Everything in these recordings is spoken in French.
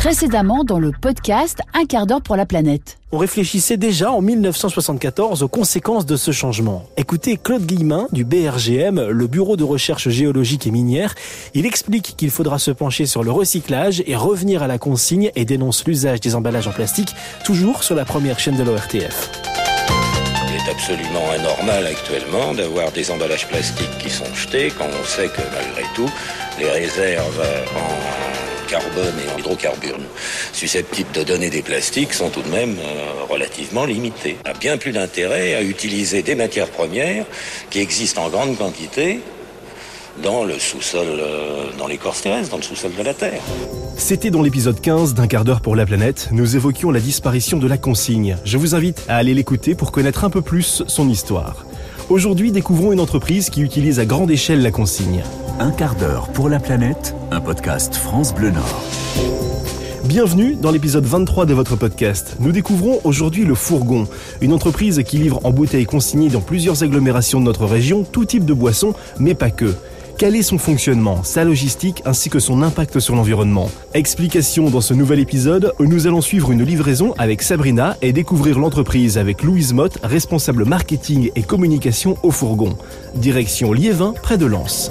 Précédemment dans le podcast Un quart d'heure pour la planète. On réfléchissait déjà en 1974 aux conséquences de ce changement. Écoutez Claude Guillemin du BRGM, le Bureau de recherche géologique et minière. Il explique qu'il faudra se pencher sur le recyclage et revenir à la consigne et dénonce l'usage des emballages en plastique, toujours sur la première chaîne de l'ORTF. Il est absolument anormal actuellement d'avoir des emballages plastiques qui sont jetés quand on sait que malgré tout, les réserves en carbone et en hydrocarbures susceptibles de donner des plastiques sont tout de même euh, relativement limitées. Il y a bien plus d'intérêt à utiliser des matières premières qui existent en grande quantité dans le sous-sol, euh, dans l'écorce terrestre, dans le sous-sol de la Terre. C'était dans l'épisode 15 d'un quart d'heure pour la planète. Nous évoquions la disparition de la consigne. Je vous invite à aller l'écouter pour connaître un peu plus son histoire. Aujourd'hui, découvrons une entreprise qui utilise à grande échelle la consigne. Un quart d'heure pour la planète, un podcast France Bleu Nord. Bienvenue dans l'épisode 23 de votre podcast. Nous découvrons aujourd'hui le Fourgon, une entreprise qui livre en bouteilles consignées dans plusieurs agglomérations de notre région tout type de boissons, mais pas que. Quel est son fonctionnement, sa logistique ainsi que son impact sur l'environnement? Explication dans ce nouvel épisode où nous allons suivre une livraison avec Sabrina et découvrir l'entreprise avec Louise Mott, responsable marketing et communication au Fourgon. Direction Liévin, près de Lens.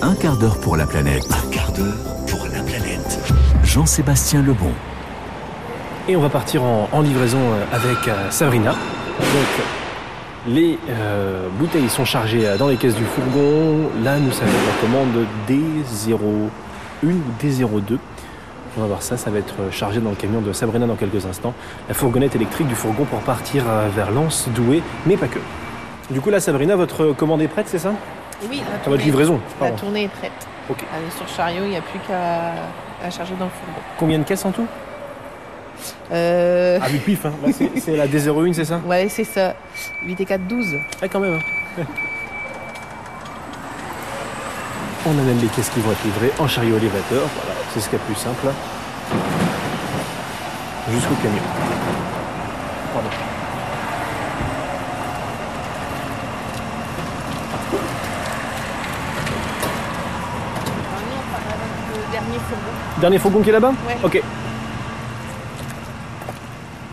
Un quart d'heure pour la planète. Un quart d'heure pour la planète. Jean-Sébastien Lebon. Et on va partir en, en livraison euh, avec euh, Sabrina. Donc, les euh, bouteilles sont chargées euh, dans les caisses du fourgon. Là, nous savons la commande D01 ou D02. On va voir ça, ça va être chargé dans le camion de Sabrina dans quelques instants. La fourgonnette électrique du fourgon pour partir euh, vers Lens, Douai, mais pas que. Du coup, là, Sabrina, votre commande est prête, c'est ça? Oui, la Votre tournée, livraison, la tournée est prête. Ok. Elle est sur chariot, il n'y a plus qu'à charger dans le fourgon. Combien de caisses en tout? Euh, Ah oui, pif, hein. C'est- la D01, c'est ça? Ouais, c'est ça. 8 et 4, 12. Ah, quand même. hein. On amène les caisses qui vont être livrées en chariot élévateur. Voilà, c'est ce qu'il y a de plus simple. Jusqu'au camion. Pardon. Le dernier fourgon. Dernier fourgon qui est là-bas? Ouais. Ok.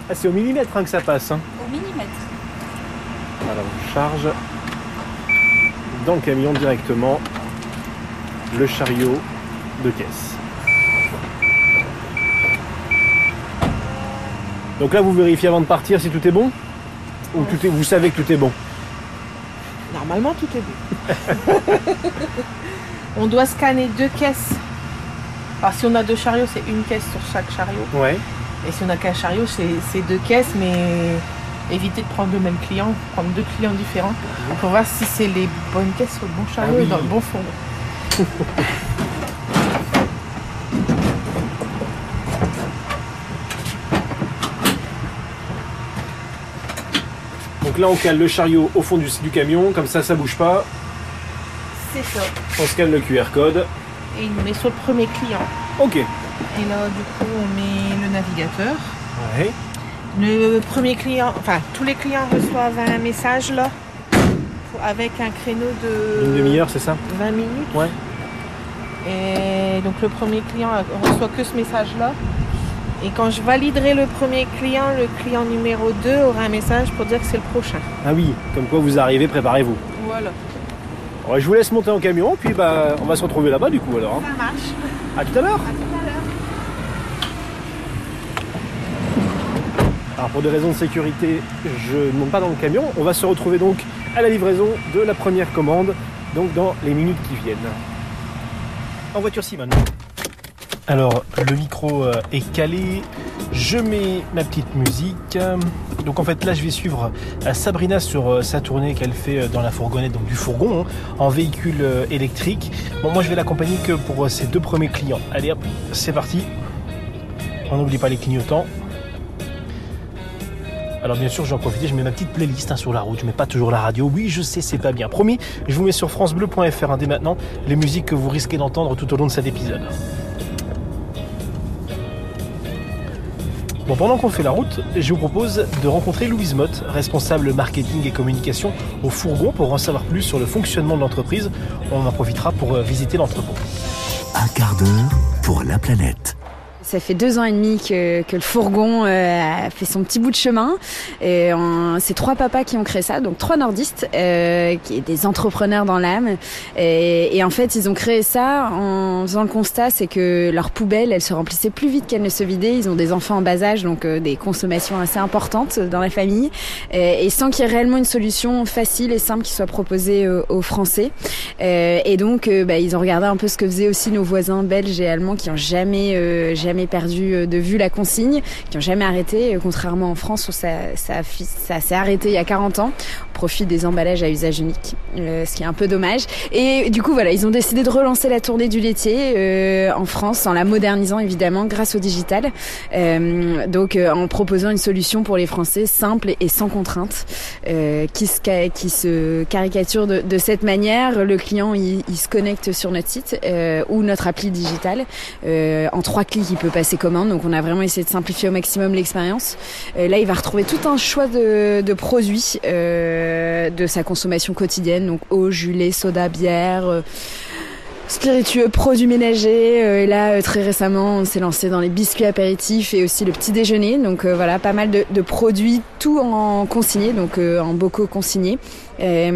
Ah, c'est au millimètre hein, que ça passe. hein. Au millimètre. Voilà, on charge dans le camion directement le chariot de caisse. Donc là, vous vérifiez avant de partir si tout est bon Ou tout est, vous savez que tout est bon? Normalement, tout est bon. on doit scanner deux caisses. Alors, si on a deux chariots, c'est une caisse sur chaque chariot. Ouais. Et si on n'a qu'un chariot, c'est deux caisses, mais éviter de prendre le même client, prendre deux clients différents pour voir si c'est les bonnes caisses sur le bon chariot Ah oui. dans le bon fourgon. Donc là, on cale le chariot au fond du, du camion, comme ça, ça bouge pas. C'est ça. On scanne le QR code. Et il nous met sur le premier client. Ok. Et là, du coup, on met navigateur. Ouais. Le premier client, enfin, tous les clients reçoivent un message là, avec un créneau de Une demi-heure, c'est ça 20 minutes. Ouais. Et donc, le premier client reçoit que ce message-là. Et quand je validerai le premier client, le client numéro 2 aura un message pour dire que c'est le prochain. Ah oui, comme quoi vous arrivez, préparez-vous. Voilà. Ouais, je vous laisse monter en camion, puis bah, on va se retrouver là-bas du coup alors. hein. Ça marche. À tout à l'heure À tout à l'heure. Alors pour des raisons de sécurité, je ne monte pas dans le camion. On va se retrouver donc à la livraison de la première commande, donc dans les minutes qui viennent. En voiture Simone. Alors le micro euh, est calé, je mets ma petite musique. Donc en fait là je vais suivre euh, Sabrina sur euh, sa tournée qu'elle fait dans la fourgonnette, donc du fourgon, hein, en véhicule électrique. Bon moi je vais l'accompagner que pour ses deux premiers clients. Allez hop, c'est parti. On n'oublie pas les clignotants. Alors bien sûr, je vais en profiter, je mets ma petite playlist hein, sur la route, je mets pas toujours la radio. Oui, je sais, c'est pas bien. Promis, je vous mets sur francebleu.fr hein, dès maintenant les musiques que vous risquez d'entendre tout au long de cet épisode. Bon, pendant qu'on fait la route, je vous propose de rencontrer Louise Mott, responsable marketing et communication au Fourgon, pour en savoir plus sur le fonctionnement de l'entreprise. On en profitera pour euh, visiter l'entrepôt. Un quart d'heure pour la planète. Ça fait deux ans et demi que, que le fourgon a fait son petit bout de chemin. Et c'est trois papas qui ont créé ça, donc trois nordistes, qui des entrepreneurs dans l'âme. Et, et, en fait, ils ont créé ça en faisant le constat, c'est que leurs poubelles, elles se remplissaient plus vite qu'elles ne se vidaient. Ils ont des enfants en bas âge, donc des consommations assez importantes dans la famille, et, et sans qu'il y ait réellement une solution facile et simple qui soit proposée aux Français. et donc, bah, ils ont regardé un peu ce que faisaient aussi nos voisins belges et allemands qui ont jamais euh, jamais perdu euh, de vue la consigne, qui ont jamais arrêté, euh, contrairement en France où ça, s'est arrêté il y a 40 ans au profit des emballages à usage unique, ce qui est un peu dommage. Et du coup voilà, ils ont décidé de relancer la tournée du laitier en France en la modernisant évidemment grâce au digital. donc en proposant une solution pour les Français simple et sans contrainte, qui se qui se caricature de, cette manière. Le client il, il se connecte sur notre site ou notre appli digitale. Euh, en trois clics, il peut passer commande. Donc on a vraiment essayé de simplifier au maximum l'expérience. Euh, là, il va retrouver tout un choix de, produits euh, de sa consommation quotidienne. Donc eau, jus, lait, soda, bière spiritueux, produits ménagers. Euh, et là, euh, très récemment, on s'est lancé dans les biscuits apéritifs et aussi le petit déjeuner. Donc euh, voilà, pas mal de, de, produits, tout en consigné, donc en bocaux consignés. Et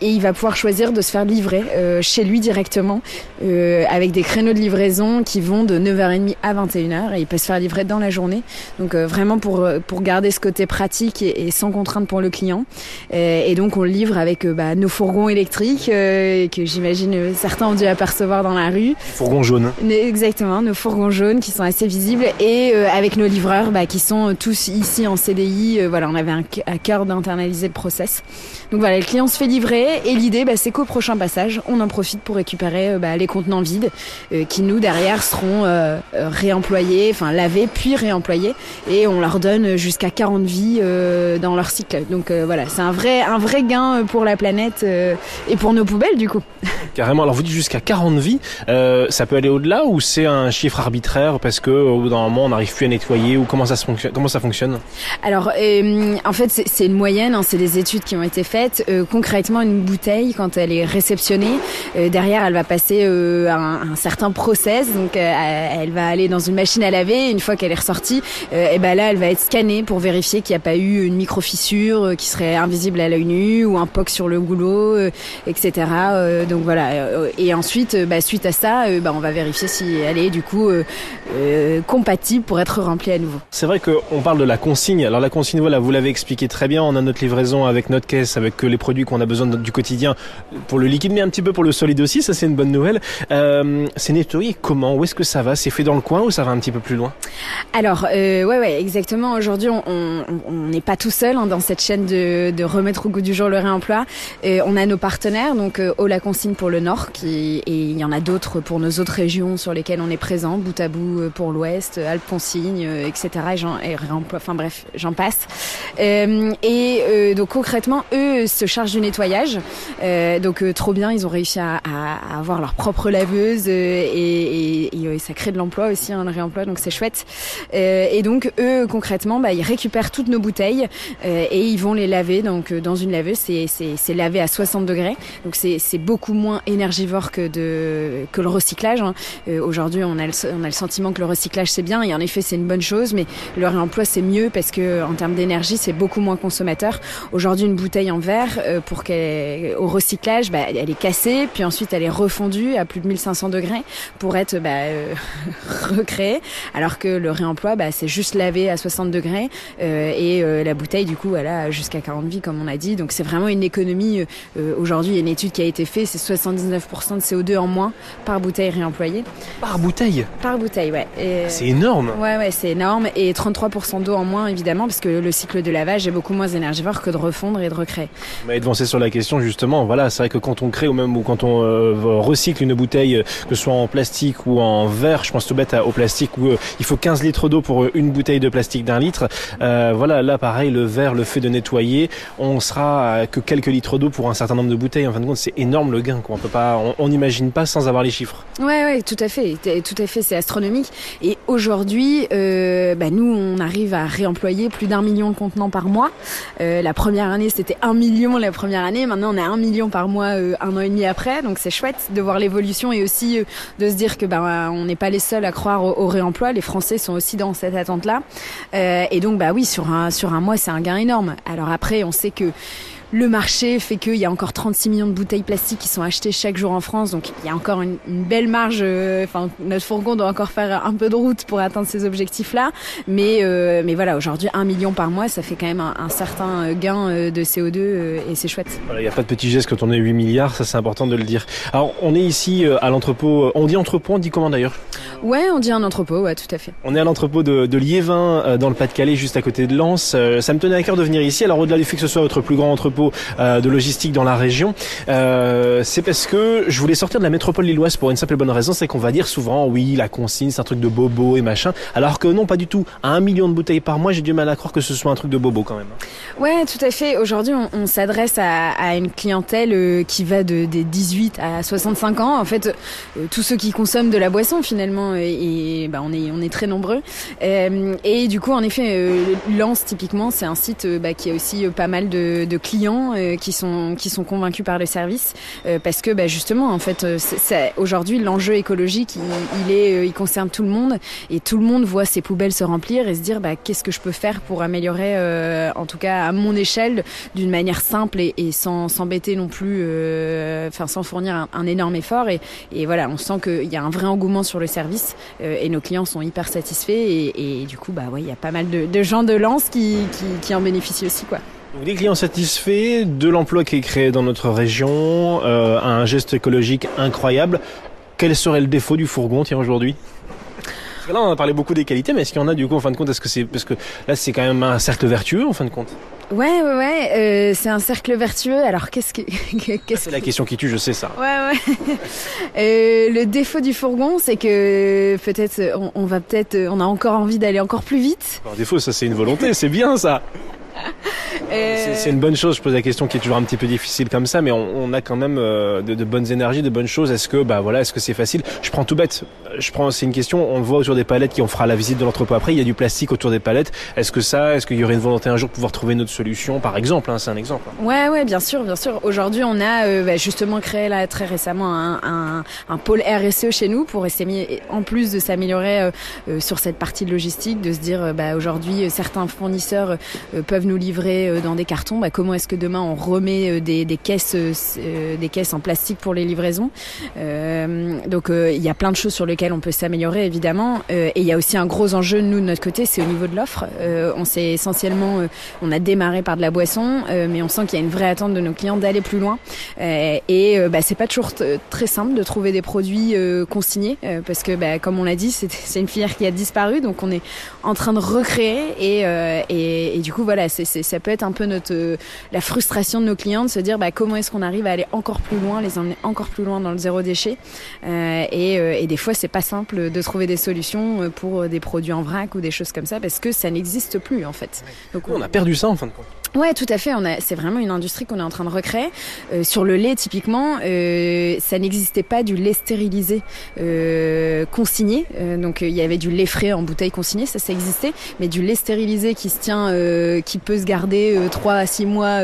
il va pouvoir choisir de se faire livrer chez lui directement avec des créneaux de livraison qui vont de 9h30 à 21h et il peut se faire livrer dans la journée. Donc vraiment pour pour garder ce côté pratique et, et sans contrainte pour le client. et donc on le livre avec bah, nos fourgons électriques que j'imagine certains ont dû apercevoir voir dans la rue. Fourgons jaunes. Exactement, nos fourgons jaunes qui sont assez visibles et euh, avec nos livreurs bah, qui sont tous ici en CDI. Euh, voilà, on avait un, à cœur d'internaliser le process. Donc voilà, le client se fait livrer et l'idée, bah, c'est qu'au prochain passage, on en profite pour récupérer euh, bah, les contenants vides qui nous derrière seront réemployés, enfin lavés puis réemployés et on leur donne jusqu'à 40 vies dans leur cycle. Donc voilà, c'est un vrai un vrai gain pour la planète et pour nos poubelles du coup. Carrément. Alors vous dites jusqu'à 40 de vie, euh, ça peut aller au-delà ou c'est un chiffre arbitraire parce que au bout d'un moment on n'arrive plus à nettoyer ou comment ça se fonctionne Comment ça fonctionne? Alors euh, en fait c'est une moyenne, hein, c'est des études qui ont été faites. Euh, concrètement une bouteille quand elle est réceptionnée, derrière elle va passer un, un, certain process, donc elle va aller dans une machine à laver. Une fois qu'elle est ressortie, et ben là elle va être scannée pour vérifier qu'il n'y a pas eu une micro fissure qui serait invisible à l'œil nu ou un poc sur le goulot, etc. donc voilà. Et ensuite bah, suite à ça, euh, bah, on va vérifier si elle est du coup euh, euh, compatible pour être remplie à nouveau. C'est vrai qu'on parle de la consigne. Alors la consigne, voilà, vous l'avez expliqué très bien. On a notre livraison avec notre caisse, avec les produits qu'on a besoin du quotidien pour le liquide, mais un petit peu pour le solide aussi. Ça, c'est une bonne nouvelle. c'est nettoyé comment? Où est-ce que ça va? C'est fait dans le coin ou ça va un petit peu plus loin? Alors, ouais, ouais, exactement. Aujourd'hui, on n'est pas tout seul hein, dans cette chaîne de, remettre au goût du jour le réemploi. on a nos partenaires, donc au la consigne pour le Nord, est il y en a d'autres pour nos autres régions sur lesquelles on est présent, bout à bout euh, pour l'Ouest, Alpes-Consigne, euh, etc. Et, et enfin bref, j'en passe. Euh, et donc concrètement, eux se chargent du nettoyage. donc trop bien, ils ont réussi à, avoir leur propre laveuse et, et, ça crée de l'emploi aussi, hein, le réemploi, donc c'est chouette. et donc eux concrètement, bah, ils récupèrent toutes nos bouteilles et ils vont les laver donc dans une laveuse. C'est, lavé à 60 degrés, donc c'est, beaucoup moins énergivore que le recyclage. Hein. Euh, aujourd'hui, on, a le, on a le sentiment que le recyclage c'est bien et en effet c'est une bonne chose, mais le réemploi c'est mieux parce que en termes d'énergie c'est beaucoup moins consommateur. Aujourd'hui, une bouteille en verre euh, pour qu'elle au recyclage, bah, elle est cassée, puis ensuite elle est refondue à plus de 1500 degrés pour être bah, euh, recréée, alors que le réemploi bah, c'est juste lavé à 60 degrés et la bouteille du coup elle a jusqu'à 40 vies comme on a dit. Donc c'est vraiment une économie. Aujourd'hui, il y a une étude qui a été faite, c'est 79% de CO2 en moins par bouteille réemployée. Par bouteille? Par bouteille, ouais. C'est énorme Ouais, ouais, c'est énorme. Et 33% d'eau en moins, évidemment, parce que le cycle de lavage est beaucoup moins énergivore que de refondre et de recréer. Mais devancé sur la question, justement, voilà, c'est vrai que quand on crée ou même quand on euh, recycle une bouteille, euh, que ce soit en plastique ou en verre, je pense tout bête au plastique, où euh, il faut 15 litres d'eau pour une bouteille de plastique d'un litre. voilà, là, pareil, le verre, le fait de nettoyer, on sera que quelques litres d'eau pour un certain nombre de bouteilles. En fin de compte, c'est énorme le gain. Quoi. On peut pas, on n'imagine pas sans avoir les chiffres. Ouais, ouais, tout à fait, tout à fait, c'est astronomique. Et aujourd'hui, euh, bah, nous, on arrive à réemployer plus d'un million de contenants par mois. Euh, la première année, c'était un million million la première année. Maintenant, on à un million par mois un an et demi après. Donc c'est chouette de voir l'évolution et aussi de se dire que ben on n'est pas les seuls à croire au, réemploi. Les Français sont aussi dans cette attente-là. et donc bah oui, sur un sur un mois, c'est un gain énorme. Alors après, on sait que le marché fait qu'il y a encore 36 millions de bouteilles plastiques qui sont achetées chaque jour en France, donc il y a encore une, belle marge. Euh, enfin, notre fourgon doit encore faire un peu de route pour atteindre ces objectifs-là, mais euh, mais voilà, aujourd'hui un million par mois, ça fait quand même un, certain euh, gain de CO2 et c'est chouette. Il n'y a pas de petit geste quand on est 8 milliards, ça c'est important de le dire. Alors on est ici à l'entrepôt, on dit entrepôt, on dit comment d'ailleurs? Ouais, on dit un entrepôt, ouais, tout à fait. On est à l'entrepôt de, de Liévin dans le Pas-de-Calais, juste à côté de Lens. Ça me tenait à cœur de venir ici. Alors au-delà du fait que ce soit votre plus grand entrepôt euh, de logistique dans la région, euh, c'est parce que je voulais sortir de la métropole lilloise pour une simple et bonne raison, c'est qu'on va dire souvent oui la consigne c'est un truc de bobo et machin, alors que non pas du tout. À un million de bouteilles par mois, j'ai du mal à croire que ce soit un truc de bobo quand même. Ouais, tout à fait. Aujourd'hui, on, s'adresse à, une clientèle euh, qui va de, des 18 à 65 ans. En fait, tous ceux qui consomment de la boisson finalement, et, bah, on est on est très nombreux. et du coup, en effet, Lance typiquement, c'est un site bah, qui a aussi pas mal de clients euh, qui sont qui sont convaincus par le service euh, parce que bah, justement en fait euh, aujourd'hui l'enjeu écologique il, est il concerne tout le monde et tout le monde voit ses poubelles se remplir et se dire bah, qu'est-ce que je peux faire pour améliorer en tout cas à mon échelle d'une manière simple et, sans s'embêter non plus enfin sans fournir un, énorme effort et, voilà on sent qu'il y a un vrai engouement sur le service et nos clients sont hyper satisfaits et, du coup bah ouais il y a pas mal de, gens de qui, qui, qui en bénéficient aussi quoi. Donc des clients satisfaits, de l'emploi qui est créé dans notre région, euh, un geste écologique incroyable. Quel serait le défaut du fourgon tiens aujourd'hui? Là, on a parlé beaucoup des qualités, mais est-ce qu'il y en a du coup en fin de compte Est-ce que c'est parce que là, c'est quand même un cercle vertueux en fin de compte? Ouais, ouais, ouais. Euh, c'est un cercle vertueux. Alors, qu'est-ce que C'est la question qui tue, je sais ça. Ouais, ouais. euh, le défaut du fourgon, c'est que peut-être on, on va peut-être, on a encore envie d'aller encore plus vite. Un défaut, ça, c'est une volonté. c'est bien ça. C'est une bonne chose. Je pose la question qui est toujours un petit peu difficile comme ça, mais on, a quand même euh, de, bonnes énergies, de bonnes choses. Est-ce que, bah voilà, est-ce que c'est facile? Je prends tout bête. Je prends, c'est une question. On le voit autour des palettes qui on fera la visite de l'entrepôt après. Il y a du plastique autour des palettes. Est-ce que ça, est-ce qu'il y aurait une volonté un jour de pouvoir trouver une autre solution, par exemple hein, C'est un exemple. Ouais, ouais, bien sûr, bien sûr. Aujourd'hui, on a euh, bah, justement créé là très récemment un, un, pôle RSE chez nous pour essayer, en plus de s'améliorer euh, sur cette partie de logistique, de se dire, bah, aujourd'hui, certains fournisseurs peuvent nous livrer dans des cartons, bah, comment est-ce que demain on remet euh, des, des caisses, euh, des caisses en plastique pour les livraisons? Euh, donc il y a plein de choses sur lesquelles on peut s'améliorer évidemment. et il y a aussi un gros enjeu nous de notre côté, c'est au niveau de l'offre. on s'est essentiellement, on a démarré par de la boisson, mais on sent qu'il y a une vraie attente de nos clients d'aller plus loin. et bah, c'est pas toujours très simple de trouver des produits consignés parce que bah, comme on l'a dit, c'est une filière qui a disparu, donc on est en train de recréer et, et, et du coup voilà, ça peut être un peu notre euh, la frustration de nos clients de se dire bah, comment est-ce qu'on arrive à aller encore plus loin, les emmener encore plus loin dans le zéro déchet. Euh, et, euh, et, des fois, c'est pas simple de trouver des solutions pour des produits en vrac ou des choses comme ça parce que ça n'existe plus en fait. Donc on a perdu ça en fin de compte. Ouais, tout à fait. On a, c'est vraiment une industrie qu'on est en train de recréer. Euh, sur le lait, typiquement, euh, ça n'existait pas du lait stérilisé euh, consigné. Euh, donc il y avait du lait frais en bouteille consignée, ça, ça existait. Mais du lait stérilisé qui se tient, euh, qui peut se garder 3 à 6 mois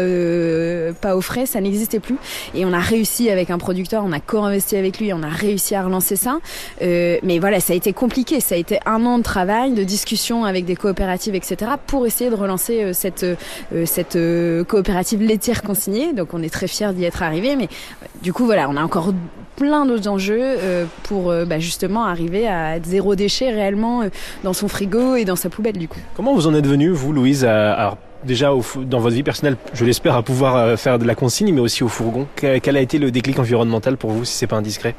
pas au frais, ça n'existait plus. Et on a réussi avec un producteur, on a co-investi avec lui, on a réussi à relancer ça. mais voilà, ça a été compliqué. Ça a été un an de travail, de discussion avec des coopératives, etc. pour essayer de relancer cette cette euh, coopérative laitière consignée. Donc on est très fiers d'y être arrivé. Mais euh, du coup, voilà, on a encore plein d'autres enjeux euh, pour bah, justement arriver à zéro déchet réellement dans son frigo et dans sa poubelle du coup. Comment vous en êtes venu, vous, Louise, à, déjà dans votre vie personnelle, je l'espère, à pouvoir euh, faire de la consigne, mais aussi au fourgon. Quel a été le déclic environnemental pour vous, si c'est pas indiscret?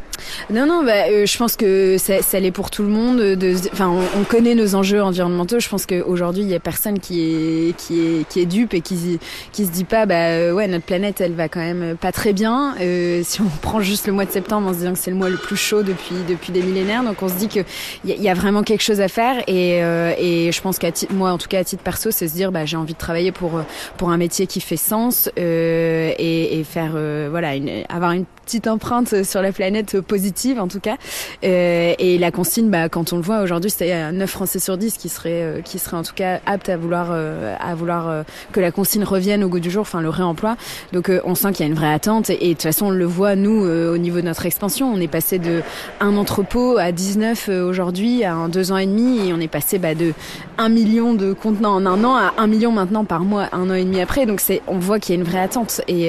Non, non, bah, euh, je pense que ça, ça l'est pour tout le monde. De, enfin, on, connaît nos enjeux environnementaux. Je pense qu'aujourd'hui, il y a personne qui est qui est qui est dupe et qui qui se dit pas, bah euh, ouais, notre planète, elle va quand même pas très bien. Euh, si on prend juste le mois de septembre en se disant que c'est le mois le plus chaud depuis depuis des millénaires, donc on se dit que il y, y, a vraiment quelque chose à faire. Et et je pense qu'à moi, en tout cas à titre perso, c'est se dire, bah j'ai envie de travailler pour pour un métier qui fait sens euh, et, et, faire euh, voilà une, avoir une petite empreinte sur la planète positive en tout cas. Euh, et la consigne, bah, quand on le voit aujourd'hui, c'est 9 Français sur 10 qui seraient, euh, qui seraient en tout cas aptes à vouloir, euh, à vouloir que la consigne revienne au goût du jour, enfin le réemploi. Donc on sent qu'il y a une vraie attente et, de toute façon on le voit nous au niveau de notre expansion. On est passé de un entrepôt à 19 euh, aujourd'hui à un deux ans et demi et on est passé bah, de 1 million de contenants en un an à 1 million maintenant par mois un an et demi après. Donc c'est, on voit qu'il y a une vraie attente et,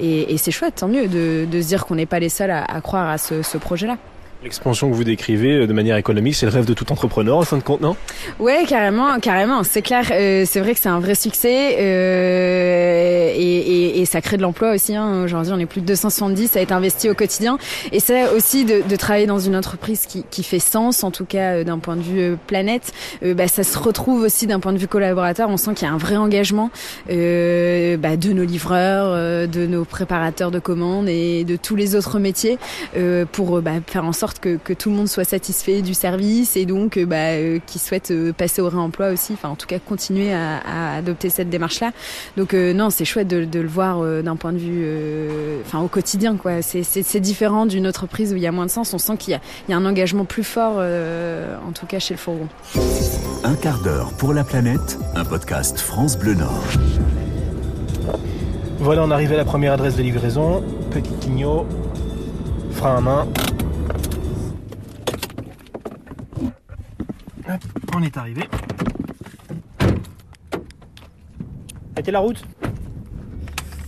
et, et c'est chouette, tant mieux de, de dire qu'on n'est pas les seuls à, croire à ce, ce projet-là. L'expansion que vous décrivez euh, de manière économique, c'est le rêve de tout entrepreneur en fin de compte, non? Ouais, carrément, carrément. C'est clair. euh, c'est vrai que c'est un vrai succès euh, et, ça crée de l'emploi aussi. Hein. Aujourd'hui, on est plus de 270 à être investi au quotidien. Et ça aussi de, travailler dans une entreprise qui, fait sens, en tout cas d'un point de vue planète. bah, ça se retrouve aussi d'un point de vue collaborateur. On sent qu'il y a un vrai engagement bah, de nos livreurs, de nos préparateurs de commandes et de tous les autres métiers pour bah, faire en sorte que, que tout le monde soit satisfait du service et donc euh, bah, euh, qui souhaite euh, passer au réemploi aussi, enfin en tout cas continuer à, à adopter cette démarche-là. Donc euh, non, c'est chouette de, de le voir euh, d'un point de vue, euh, enfin au quotidien quoi. C'est- différent d'une entreprise où il y a moins de sens. On sent qu'il y, a- il y a un engagement plus fort, euh, en tout cas chez le fourgon. Un quart d'heure pour la planète, un podcast France Bleu Nord. Voilà, on arrive à la première adresse de livraison. Petit Quignot, frein à main. Hop, on est arrivé. Mettez la route?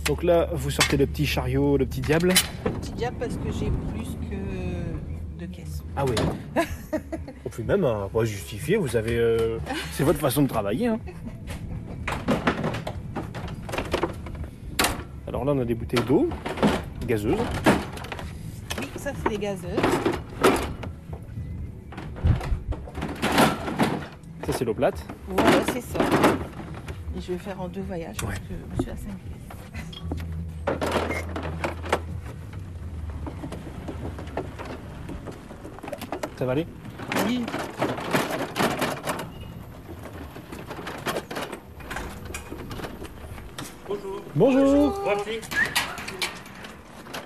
Donc là, vous sortez le petit chariot, le petit diable. Petit diable parce que j'ai plus que de caisses. Ah oui. On peut même hein, pas justifier, vous avez. euh, c'est votre façon de travailler. hein. Alors là, on a des bouteilles d'eau gazeuses. Oui, ça c'est des gazeuses. C'est l'eau plate. Voilà, c'est ça. Et je vais faire en deux voyages parce que je suis à 5 pièces. Ça va aller? Oui. Bonjour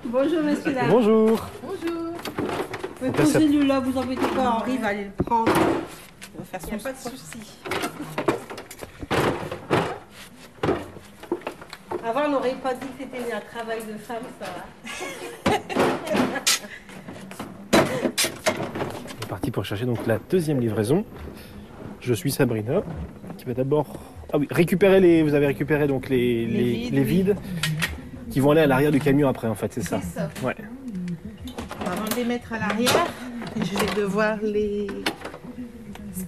Bonjour messieurs dames. Bonjour Bonjour. Vous pouvez là, poser là, vous embêtez pas, Henri va aller le prendre. Il n'y a pas de souci. Avant, on n'aurait pas dit que c'était un travail de femme, ça va. On est parti pour chercher donc la deuxième livraison. Je suis Sabrina, qui va d'abord. Ah oui, récupérer les. Vous avez récupéré donc les, les, vides, les oui. vides qui vont aller à l'arrière du camion après, en fait, c'est ça C'est ça. Ouais. Avant de les mettre à l'arrière, je vais devoir les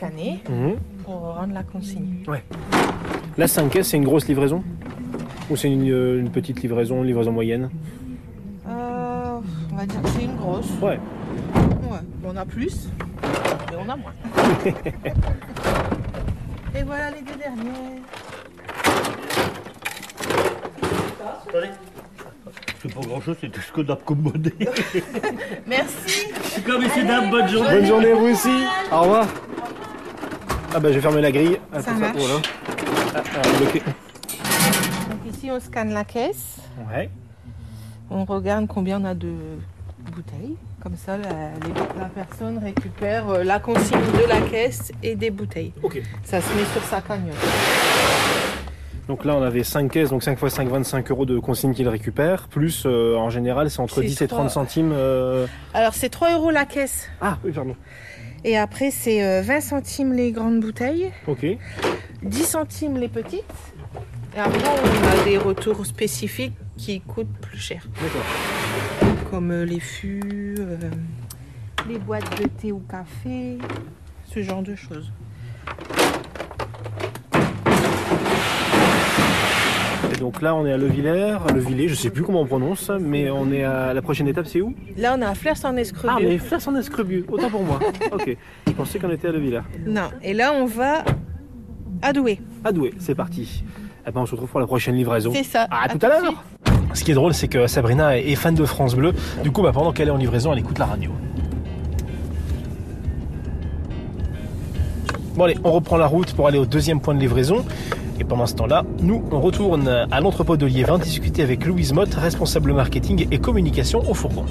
scanner Mhm. pour rendre la consigne. La 5 caisses, c'est une grosse livraison Ou c'est une, euh, une petite livraison, une livraison moyenne? Euh, on va dire que c'est une grosse. Ouais. Ouais. On a plus et on a moins. et voilà les deux dernières. C'est pas grand chose, c'est tout ce qu'on a commandé. Merci. Comme messieurs, dames, bonne journée. Bonne journée vous aussi Au revoir Ah bah je vais fermer la grille. Ah, Ça pour marche. voilà. Ah, ah, bloqué. Donc ici on scanne la caisse. Ouais. On regarde combien on a de bouteilles. Comme ça, la, les- la personne récupère euh, la consigne de la caisse et des bouteilles. Ok. Ça se met sur sa cagnotte. Donc là on avait 5 caisses, donc 5 x 5, 25 euros de consigne qu'il récupère. Plus euh, en général c'est entre C'est 10 et 30 trois. centimes. euh, Alors c'est 3 euros la caisse. Ah oui pardon. Et après c'est euh, 20 centimes les grandes bouteilles, Ok. 10 centimes les petites. Et après on a des retours spécifiques qui coûtent plus cher. D'accord. Comme euh, les fûts, euh, les boîtes de thé ou café, ce genre de choses. Et donc là on est à Levillers, Levillers, je sais plus comment on prononce, mais on est à la prochaine étape c'est où? Là on a Flers en Ah mais Flers en Escrebieux, autant pour moi. Ok. Je pensais qu'on était à Levillers. Non. Et là on va à Douai. À Douai, c'est parti. Eh ben, on se retrouve pour la prochaine livraison. C'est ça. Ah, à tout à l'heure. Ce qui est drôle, c'est que Sabrina est fan de France Bleu. Du coup, bah, pendant qu'elle est en livraison, elle écoute la radio. Bon allez, on reprend la route pour aller au deuxième point de livraison. Et pendant ce temps-là, nous, on retourne à l'entrepôt de Liévin discuter avec Louise Mott, responsable marketing et communication au fourgon.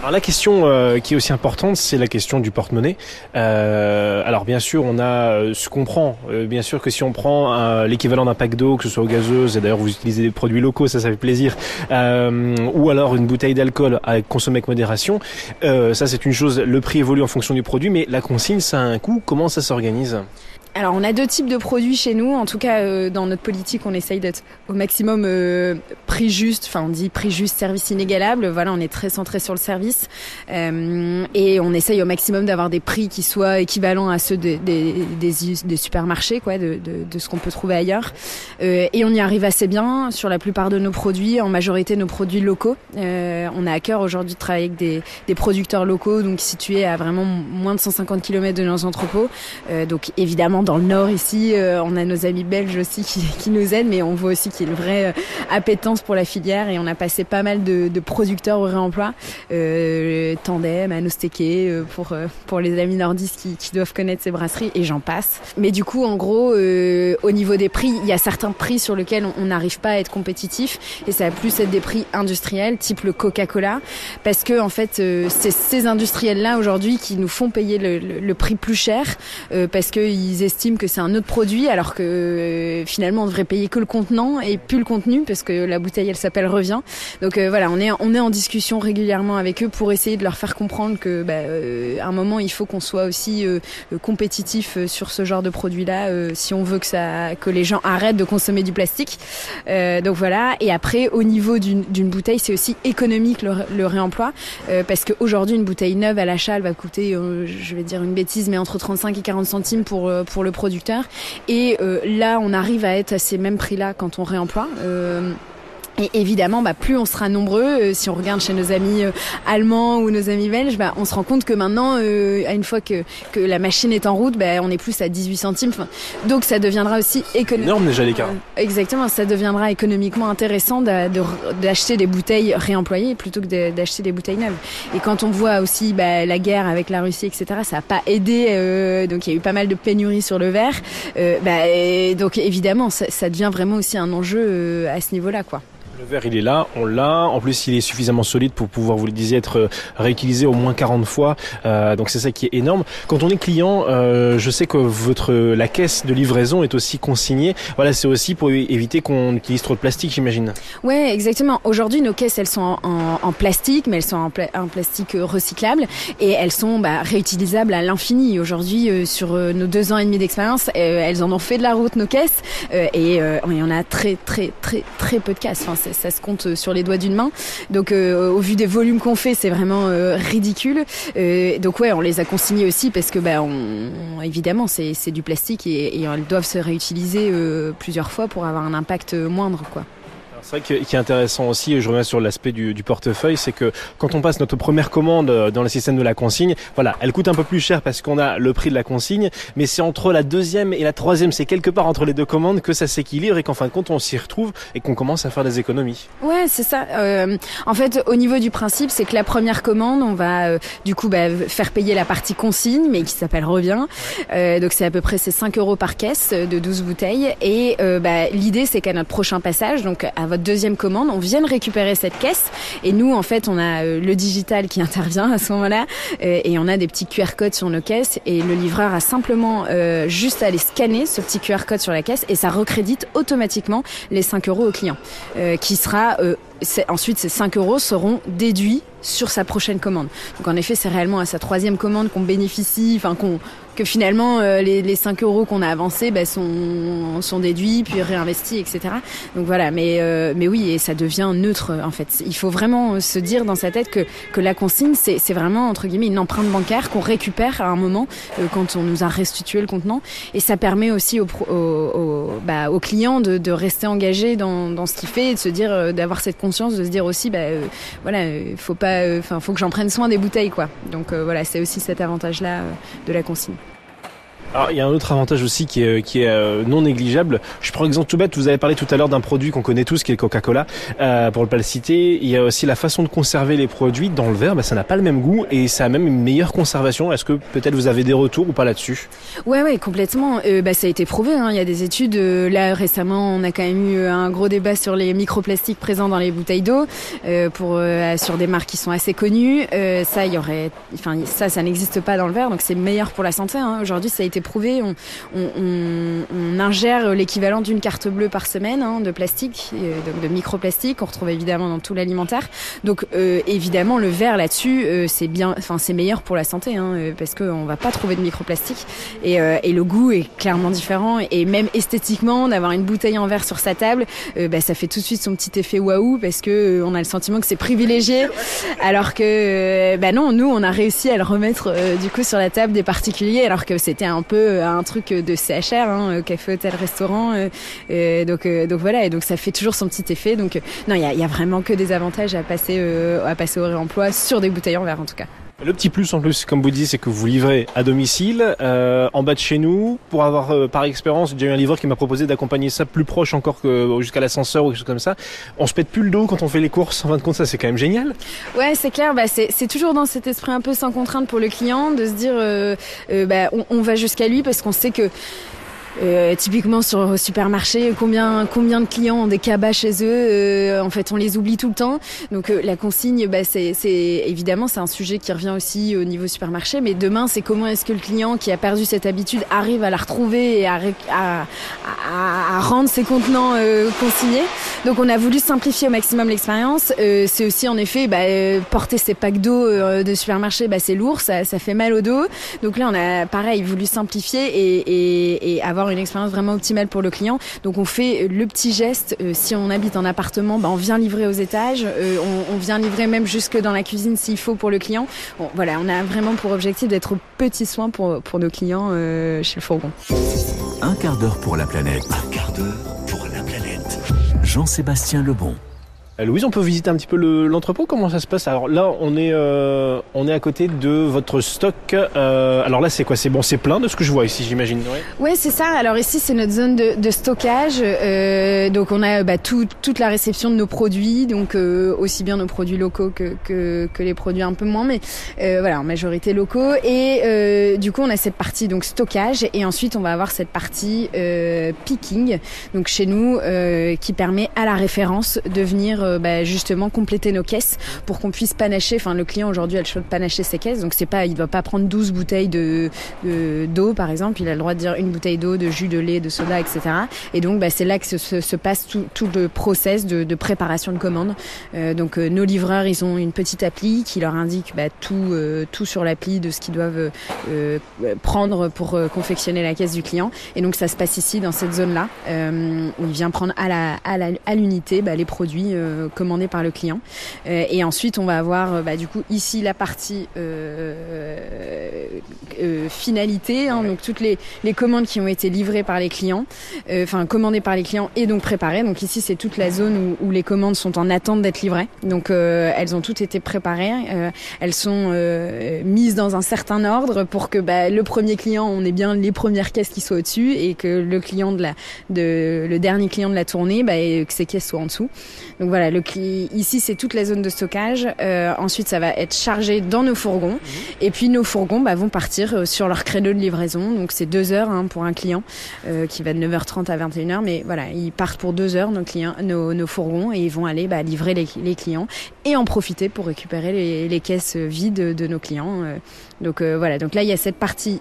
Alors la question euh, qui est aussi importante, c'est la question du porte-monnaie. Euh, alors bien sûr, on a euh, ce qu'on prend. Euh, bien sûr que si on prend l'équivalent d'un pack d'eau, que ce soit aux gazeuses, et d'ailleurs vous utilisez des produits locaux, ça, ça fait plaisir, ou alors une bouteille d'alcool à consommer avec modération, ça c'est une chose. Le prix évolue en fonction du produit, mais la consigne, ça a un coût. Comment ça s'organise? Alors on a deux types de produits chez nous. En tout cas, euh, dans notre politique, on essaye d'être au maximum euh, prix juste. Enfin, on dit prix juste, service inégalable. Voilà, on est très centré sur le service Euh, et on essaye au maximum d'avoir des prix qui soient équivalents à ceux des, supermarchés, quoi, de, de, de ce qu'on peut trouver ailleurs. Et on y arrive assez bien sur la plupart de nos produits, en majorité nos produits locaux. On a à cœur aujourd'hui de travailler avec des, des producteurs locaux, donc situés à vraiment moins de 150 km de nos entrepôts. Donc évidemment dans le nord ici, euh, on a nos amis belges aussi qui, qui nous aident, mais on voit aussi qu'il y a une vraie euh, appétence pour la filière et on a passé pas mal de, de producteurs au réemploi, euh, Tandem, Anosteke, euh, pour pour les amis nordistes qui, qui doivent connaître ces brasseries et j'en passe. Mais du coup, en gros, euh, au niveau des prix, il y a certains prix sur lesquels on- on n'arrive pas à être compétitif et ça va plus être des prix industriels, type le Coca-Cola, parce que en fait, euh, c'est ces industriels-là aujourd'hui qui nous font payer le, le- le prix plus cher euh, parce qu'ils estiment que c'est un autre produit, alors que euh, finalement on devrait payer que le contenant et plus le contenu parce que la bouteille elle s'appelle revient. Donc euh, voilà, on est on est en discussion régulièrement avec eux pour essayer de leur faire comprendre que bah, euh, à un moment il faut qu'on soit aussi euh, compétitif euh, sur ce genre de produit-là euh, si on veut que ça que les gens arrêtent de consommer du plastique. Donc voilà. Et après au niveau d'une bouteille, c'est aussi économique le, le réemploi parce qu'aujourd'hui une bouteille neuve à l'achat elle va coûter, je vais dire une bêtise, mais entre 35 et 40 centimes pour euh, le producteur. Et euh, là on arrive à être à ces mêmes prix-là quand on réemploie. Euh, et évidemment, bah, plus on sera nombreux, euh, si on regarde chez nos amis euh, allemands ou nos amis belges, bah, on se rend compte que maintenant, euh, à une fois que, que la machine est en route, bah, on est plus à 18 centimes. Donc ça deviendra aussi économique. Énorme déjà l'écart. Exactement, ça deviendra économiquement intéressant de- d'acheter des bouteilles réemployées plutôt que de- d'acheter des bouteilles neuves. Et quand on voit aussi bah, la guerre avec la Russie, etc., ça n'a pas aidé. euh, donc il y a eu pas mal de pénuries sur le verre. Euh, bah, et donc évidemment, ça, ça devient vraiment aussi un enjeu euh, à ce niveau-là, quoi. Le verre, il est là, on l'a. En plus, il est suffisamment solide pour pouvoir, vous le disiez, être euh, réutilisé au moins 40 fois. Euh, donc c'est ça qui est énorme. Quand on est client, euh, je sais que votre la caisse de livraison est aussi consignée. Voilà, c'est aussi pour éviter qu'on utilise trop de plastique, j'imagine. Ouais, exactement. Aujourd'hui, nos caisses, elles sont en, plastique, mais elles sont en, pla- en plastique euh, recyclable et elles sont bah, réutilisables à l'infini. Aujourd'hui, euh, sur euh, nos deux ans et demi d'expérience, elles en ont fait de la route nos caisses et il y en a très, très, très, très peu de caisses. Enfin, ça se compte euh, sur les doigts d'une main. Donc, euh, au vu des volumes qu'on fait, c'est vraiment euh, ridicule. Euh, donc, ouais, on les a consignés aussi parce que, bah, on, évidemment, c'est c'est du plastique et, et elles doivent se réutiliser euh, plusieurs fois pour avoir un impact euh, moindre, quoi. C'est vrai que qui est intéressant aussi, et je reviens sur l'aspect du, portefeuille, c'est que quand on passe notre première commande euh, dans le système de la consigne, voilà, elle coûte un peu plus cher parce qu'on a le prix de la consigne, mais c'est entre la deuxième et la troisième, c'est quelque part entre les deux commandes que ça s'équilibre et qu'en fin de compte on s'y retrouve et qu'on commence à faire des économies. Ouais, c'est ça. Euh, en fait, au niveau du principe, c'est que la première commande, on va euh, du coup bah, faire payer la partie consigne, mais qui s'appelle revient. Donc c'est à peu près c'est 5 euros par caisse de 12 bouteilles. Et bah, l'idée, c'est qu'à notre prochain passage, donc à votre deuxième commande, on vienne récupérer cette caisse. Et nous, en fait, on a euh, le digital qui intervient à ce moment-là, euh, et on a des petits QR codes sur nos caisses. Et le livreur a simplement euh, juste à aller scanner ce petit QR code sur la caisse, et ça recrédite automatiquement les 5 euros au client, qui sera ensuite ces 5 euros seront déduits sur sa prochaine commande. Donc en effet, c'est réellement à sa troisième commande qu'on bénéficie, enfin qu'on que finalement euh, les, les 5 euros qu'on a avancés bah, sont, sont déduits puis réinvestis, etc. Donc voilà, mais euh, mais oui, et ça devient neutre en fait. Il faut vraiment euh, se dire dans sa tête que que la consigne c'est c'est vraiment entre guillemets une empreinte bancaire qu'on récupère à un moment euh, quand on nous a restitué le contenant, et ça permet aussi aux, aux, bah, aux clients de, de rester engagés dans, dans ce qu'il fait et de se dire euh, d'avoir cette de se dire aussi bah euh, voilà euh, faut pas enfin faut que j'en prenne soin des bouteilles quoi. Donc euh, voilà c'est aussi cet avantage là de la consigne Alors, il y a un autre avantage aussi qui est, qui est euh, non négligeable. Je prends exemple tout bête, vous avez parlé tout à l'heure d'un produit qu'on connaît tous, qui est Coca-Cola, euh, pour ne pas le citer. Il y a aussi la façon de conserver les produits dans le verre, bah, ça n'a pas le même goût et ça a même une meilleure conservation. Est-ce que peut-être vous avez des retours ou pas là-dessus? Ouais, ouais, complètement. Euh, bah, ça a été prouvé. Hein. Il y a des études. euh, là, récemment, on a quand même eu euh, un gros débat sur les microplastiques présents dans les bouteilles d'eau euh, pour euh, sur des marques qui sont assez connues. Euh, ça, il y aurait, enfin, ça, ça n'existe pas dans le verre, donc c'est meilleur pour la santé. Hein. Aujourd'hui, ça a été prouvé. On, ingère l'équivalent d'une carte bleue par semaine hein, de plastique, donc de microplastique. qu'on retrouve évidemment dans tout l'alimentaire. Donc, euh, évidemment, le verre là-dessus, euh, c'est bien, enfin, c'est meilleur pour la santé, hein, euh, parce qu'on va pas trouver de microplastique. Et, le goût est clairement différent. Et même esthétiquement, d'avoir une bouteille en verre sur sa table, bah, ça fait tout de suite son petit effet waouh, parce que on a le sentiment que c'est privilégié, alors que, bah non, nous, on a réussi à le remettre du coup sur la table des particuliers, alors que c'était un euh, un truc de CHR, hein, euh, café, hôtel, restaurant. euh, euh, donc, euh, voilà, et donc ça fait toujours son petit effet. Donc euh, non, il y a, vraiment que des avantages euh, à passer au réemploi sur des bouteilles en verre en tout cas. Le petit plus en plus, comme vous dites, c'est que vous livrez à domicile, euh, en bas de chez nous. Pour avoir, euh, par expérience, j'ai eu un livreur qui m'a proposé d'accompagner ça plus proche encore que jusqu'à l'ascenseur ou quelque chose comme ça. On se pète plus le dos quand on fait les courses. En fin de compte, ça c'est quand même génial. Ouais, c'est clair. Bah, c'est toujours dans cet esprit un peu sans contrainte pour le client de se dire, euh, euh, bah, on, on va jusqu'à lui parce qu'on sait que. Euh, typiquement sur au supermarché, combien combien de clients ont des cabas chez eux euh, En fait, on les oublie tout le temps. Donc euh, la consigne, bah, c'est évidemment c'est un sujet qui revient aussi au niveau supermarché. Mais demain, c'est comment est-ce que le client qui a perdu cette habitude arrive à la retrouver et à à, à, à rendre ses contenants euh, consignés. Donc on a voulu simplifier au maximum l'expérience. Euh, c'est aussi en effet bah, euh, porter ses packs d'eau de supermarché, bah, c'est lourd, ça, ça fait mal au dos. Donc là on a pareil voulu simplifier et, et, et avoir une expérience vraiment optimale pour le client. Donc on fait le petit geste. euh, si on habite en appartement, bah, on vient livrer aux étages. euh, on, vient livrer même jusque dans la cuisine s'il faut pour le client. Bon, voilà, on a vraiment pour objectif d'être petit soin pour, pour nos clients euh, chez le fourgon. Un quart d'heure pour la planète. Un quart d'heure pour la planète. Jean-Sébastien Lebon. Euh, Louise, on peut visiter un petit peu le- l'entrepôt? Comment ça se passe? Alors là, on est, euh, on est à côté de votre stock. Euh, alors là, c'est quoi? C'est bon, c'est plein de ce que je vois ici, j'imagine. Ouais, c'est ça. Alors ici, c'est notre zone de, stockage. Donc on a bah, tout- toute la réception de nos produits, donc aussi bien nos produits locaux que, que, que les produits un peu moins, mais voilà, en majorité locaux. Et du coup, on a cette partie donc stockage, et ensuite on va avoir cette partie picking, donc chez nous, qui permet à la référence de venir euh, bah, justement compléter nos caisses pour qu'on puisse panacher. Enfin, le client aujourd'hui a le choix de panacher ses caisses, donc c'est pas, il doit pas prendre 12 bouteilles de de- d'eau par exemple, il a le droit de dire une bouteille d'eau, de jus, de lait, de soda, etc. Et donc bah, c'est là que se, se- se passe tout, tout le process de, de préparation de commande. Euh, donc euh, nos livreurs, ils ont une petite appli qui leur indique bah, tout, euh, tout sur l'appli de ce qu'ils doivent prendre pour confectionner la caisse du client. Et donc ça se passe ici dans cette zone-là euh, où il vient prendre à la- à l'unité bah, les produits euh, commandés par le client. Euh, et ensuite on va avoir euh, bah, du coup ici la partie finalité, hein, donc toutes les, les commandes qui ont été livrées par les clients, enfin commandées par les clients et donc préparées. Donc ici c'est toute la zone où, où les commandes sont en attente d'être livrées. Donc elles ont toutes été préparées, elles sont mises dans un certain ordre pour que bah, le premier client on ait bien les premières caisses qui soient au-dessus et que le client de la de le dernier client de la tournée bah, que ses caisses soient en dessous. Donc voilà, le cli- ici c'est toute la zone de stockage. Euh, ensuite ça va être chargé dans nos fourgons et puis nos fourgons bah, vont partir euh, sur leur créneau de livraison. Donc c'est deux heures hein, pour un client euh, qui va de 9h30 à 21h. Mais voilà, ils partent pour deux heures nos clients, nos, nos fourgons et ils vont aller bah, livrer les, les clients et en profiter pour récupérer les, les caisses vides de nos clients. Euh, Donc euh, voilà, donc là il y a cette partie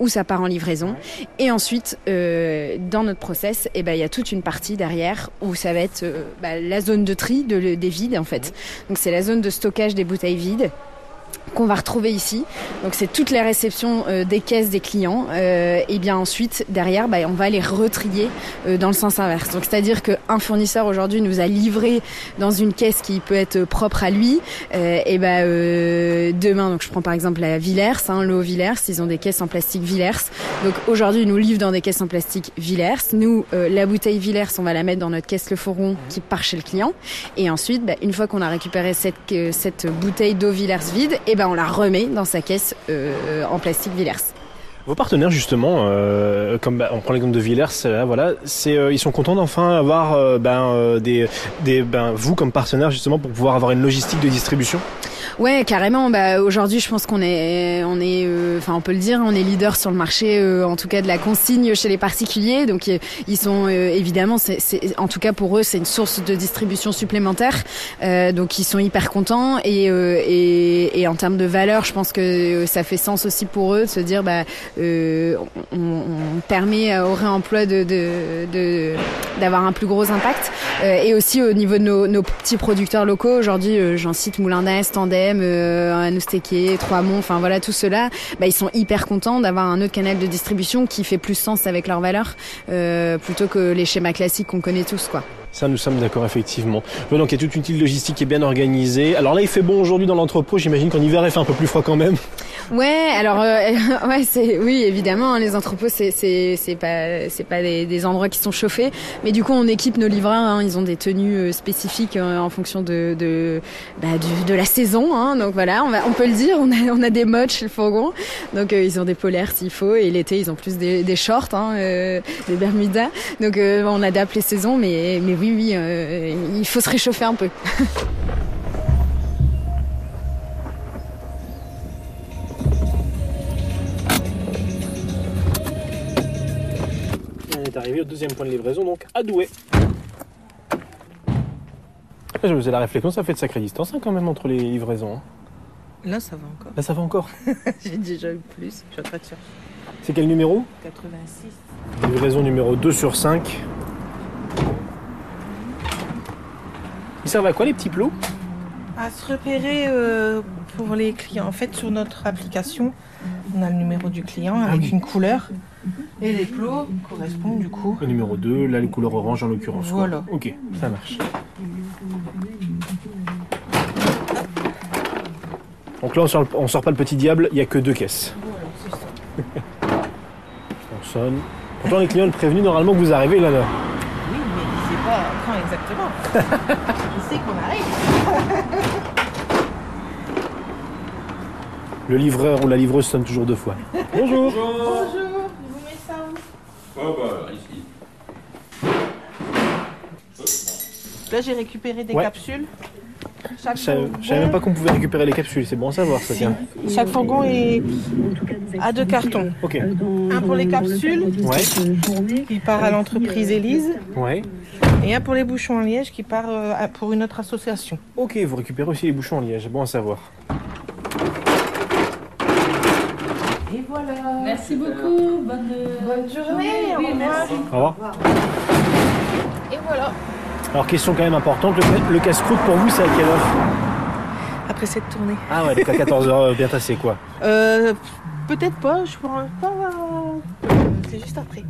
où ça part en livraison. Et ensuite, euh, dans notre process, eh ben, il y a toute une partie derrière où ça va être euh, bah, la zone de tri de, des vides en fait. Donc c'est la zone de stockage des bouteilles vides qu'on va retrouver ici. Donc c'est toutes les réceptions euh, des caisses des clients. Euh, et bien ensuite, derrière, bah, on va les retrier euh, dans le sens inverse. Donc c'est-à-dire qu'un fournisseur aujourd'hui nous a livré dans une caisse qui peut être propre à lui. Euh, et ben euh, demain, donc je prends par exemple la Villers, hein, l'eau Villers, ils ont des caisses en plastique Villers. Donc aujourd'hui, ils nous livrent dans des caisses en plastique Villers. Nous, euh, la bouteille Villers, on va la mettre dans notre caisse Le Fourron qui part chez le client. Et ensuite, bah, une fois qu'on a récupéré cette, euh, cette bouteille d'eau Villers vide, et ben on la remet dans sa caisse euh, en plastique Villers. Vos partenaires justement, euh, comme bah, on prend l'exemple de Villers, là, voilà, c'est euh, ils sont contents d'enfin avoir euh, ben, euh, des, des ben, vous comme partenaire justement pour pouvoir avoir une logistique de distribution? Ouais, carrément. Bah aujourd'hui, je pense qu'on est, on est, euh, enfin, on peut le dire, on est leader sur le marché, euh, en tout cas de la consigne chez les particuliers. Donc, euh, ils sont euh, évidemment, c'est, en tout cas pour eux, c'est une source de distribution supplémentaire. Euh, donc, ils sont hyper contents et, et, et en termes de valeur, je pense que ça fait sens aussi pour eux de se dire, bah, on, on permet au réemploi de, de, d'avoir un plus gros impact. Et aussi au niveau de nos, nos petits producteurs locaux, aujourd'hui, j'en cite Moulin d'Est, Tandem, euh, Trois-Monts, enfin voilà, tout cela, bah, ils sont hyper contents d'avoir un autre canal de distribution qui fait plus sens avec leurs valeurs, euh, plutôt que les schémas classiques qu'on connaît tous, quoi. Ça, nous sommes d'accord effectivement. Donc il y a toute une petite logistique qui est bien organisée. Alors là, il fait bon aujourd'hui dans l'entrepôt. J'imagine qu'en hiver, il fait un peu plus froid quand même. Ouais, alors euh, ouais, c'est oui, évidemment, hein, les entrepôts c'est c'est c'est pas c'est pas des, endroits qui sont chauffés, mais du coup on équipe nos livreurs, hein, ils ont des tenues euh, spécifiques euh, en fonction de de bah, de la saison, hein, donc voilà, on peut le dire, on a des modes chez le fourgon, donc ils ont des polaires s'il faut et l'été ils ont plus des, shorts, des bermudas, donc on adapte les saisons, mais mais oui oui, euh, il faut se réchauffer un peu. On est arrivé au deuxième point de livraison, donc à Douai. Je me faisais la réflexion, ça fait de sacrée distance hein, quand même entre les livraisons. hein. Là, ça va encore. Là, ça va encore. J'ai déjà eu plus. Je suis en train de chercher. C'est quel numéro? 86. Livraison numéro 2 sur 5. Ils servent à quoi les petits plots? À se repérer euh, pour les clients. En fait, sur notre application, on a le numéro du client avec oui. une couleur. Et les plots correspondent du coup. Le numéro 2, là les couleurs orange en l'occurrence. quoi. Voilà. Ok, ça marche. Donc là on sort, on sort pas le petit diable, il n'y a que deux caisses. Voilà, c'est ça. On sonne. Pourtant les clients le prévenu normalement que vous arrivez là. là. Oui, mais il sait pas quand exactement. sait qu'on arrive. Le livreur ou la livreuse sonne toujours deux fois. Bonjour Bonjour, je vous mets ça où? Là, j'ai récupéré des Ouais. capsules. Chaque Je savais fourgon- je savais même pas qu'on pouvait récupérer les capsules, c'est bon à savoir ça tiens. Chaque fourgon est à deux cartons. Ok. Un pour les capsules, Ouais, qui part à l'entreprise Élise, ouais. et un pour les bouchons en liège, qui part euh, pour une autre association. Ok, vous récupérez aussi les bouchons en liège, bon à savoir. Et voilà. Merci beaucoup. Bonne, Bonne journée. au revoir. Au revoir. Et voilà. Alors question quand même importante, le, le casse-croûte pour vous c'est à quelle heure Après cette tournée. Ah ouais, donc à 14h bien tassé quoi. Euh, Peut-être pas, je pourrais pas. euh, C'est juste après.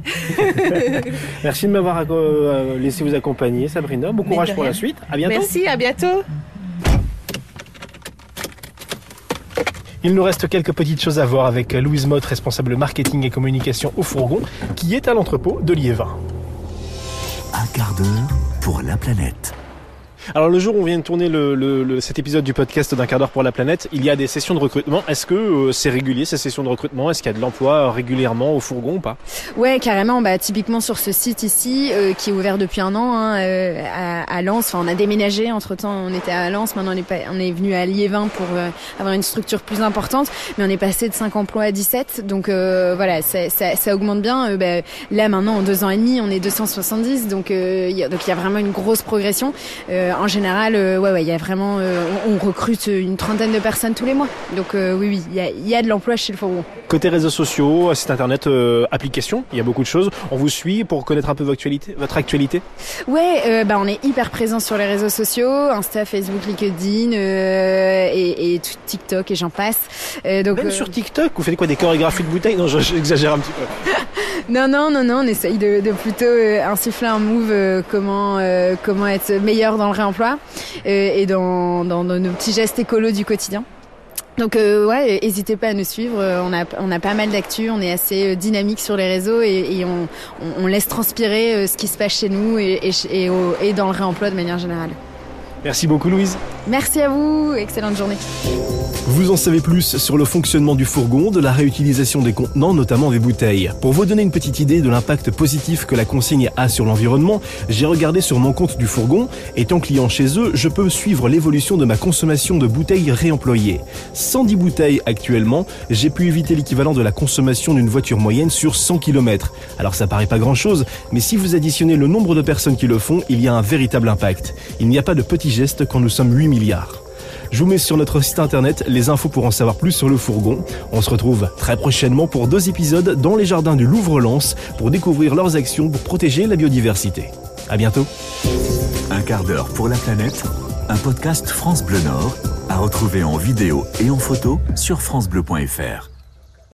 Merci de m'avoir euh, laissé vous accompagner Sabrina, bon courage pour la suite, à bientôt. Merci, à bientôt. Il nous reste quelques petites choses à voir avec Louise Mott, responsable marketing et communication au fourgon, qui est à l'entrepôt de Liévin. Un quart d'heure pour la planète. Alors le jour où on vient de tourner le, le- le- cet épisode du podcast d'un quart d'heure pour la planète, il y a des sessions de recrutement. Est-ce que euh, c'est régulier ces sessions de recrutement? Est-ce qu'il y a de l'emploi régulièrement au fourgon ou pas? Ouais, carrément. Bah, typiquement sur ce site ici, euh, qui est ouvert depuis un an hein, euh, à, à Lens. Enfin, on a déménagé. Entre temps, on était à Lens. Maintenant, on est, pas, on est venu à Liévin pour euh, avoir une structure plus importante. Mais on est passé de 5 emplois à 17. Donc euh, voilà, ça, ça, ça augmente bien. Euh, bah, là, maintenant, en deux ans et demi, on est 270. Donc il y a, donc il y a vraiment une grosse progression. En général, euh, ouais, ouais, il y a vraiment, euh, on, on recrute une trentaine de personnes tous les mois. Donc euh, oui, oui, il y a, il y a de l'emploi chez le fourgon. Côté réseaux sociaux, site internet, euh, application, il y a beaucoup de choses. On vous suit pour connaître un peu votre actualité, votre actualité. Ouais, euh, bah on est hyper présent sur les réseaux sociaux, Insta, Facebook, LinkedIn euh, et, et tout- TikTok et j'en passe. Euh, donc Même euh, sur TikTok, vous faites quoi Des chorégraphies de bouteilles? Non, je- j'exagère un petit peu. non non non non, on essaye de, de plutôt euh, insuffler un move euh, comment euh, comment être meilleur dans le réemploi euh, et dans, dans, nos petits gestes écolos du quotidien. Donc euh, ouais, n'hésitez pas à nous suivre. Euh, On a on a pas mal d'actu, on est assez euh, dynamique sur les réseaux et, on, on, laisse transpirer ce qui se passe chez nous et, et dans le réemploi de manière générale. Merci beaucoup Louise. Merci à vous, excellente journée. Vous en savez plus sur le fonctionnement du fourgon, de la réutilisation des contenants, notamment des bouteilles. Pour vous donner une petite idée de l'impact positif que la consigne a sur l'environnement, j'ai regardé sur mon compte du fourgon. Étant client chez eux, je peux suivre l'évolution de ma consommation de bouteilles réemployées. 110 bouteilles actuellement, j'ai pu éviter l'équivalent de la consommation d'une voiture moyenne sur 100 km. Alors ça paraît pas grand chose, mais si vous additionnez le nombre de personnes qui le font, il y a un véritable impact. Il n'y a pas de petits gestes quand nous sommes 8 Je vous mets sur notre site internet les infos pour en savoir plus sur le fourgon. On se retrouve très prochainement pour deux épisodes dans les jardins du Louvre-Lens pour découvrir leurs actions pour protéger la biodiversité. À bientôt. Un quart d'heure pour la planète, un podcast France Bleu Nord à retrouver en vidéo et en photo sur francebleu.fr.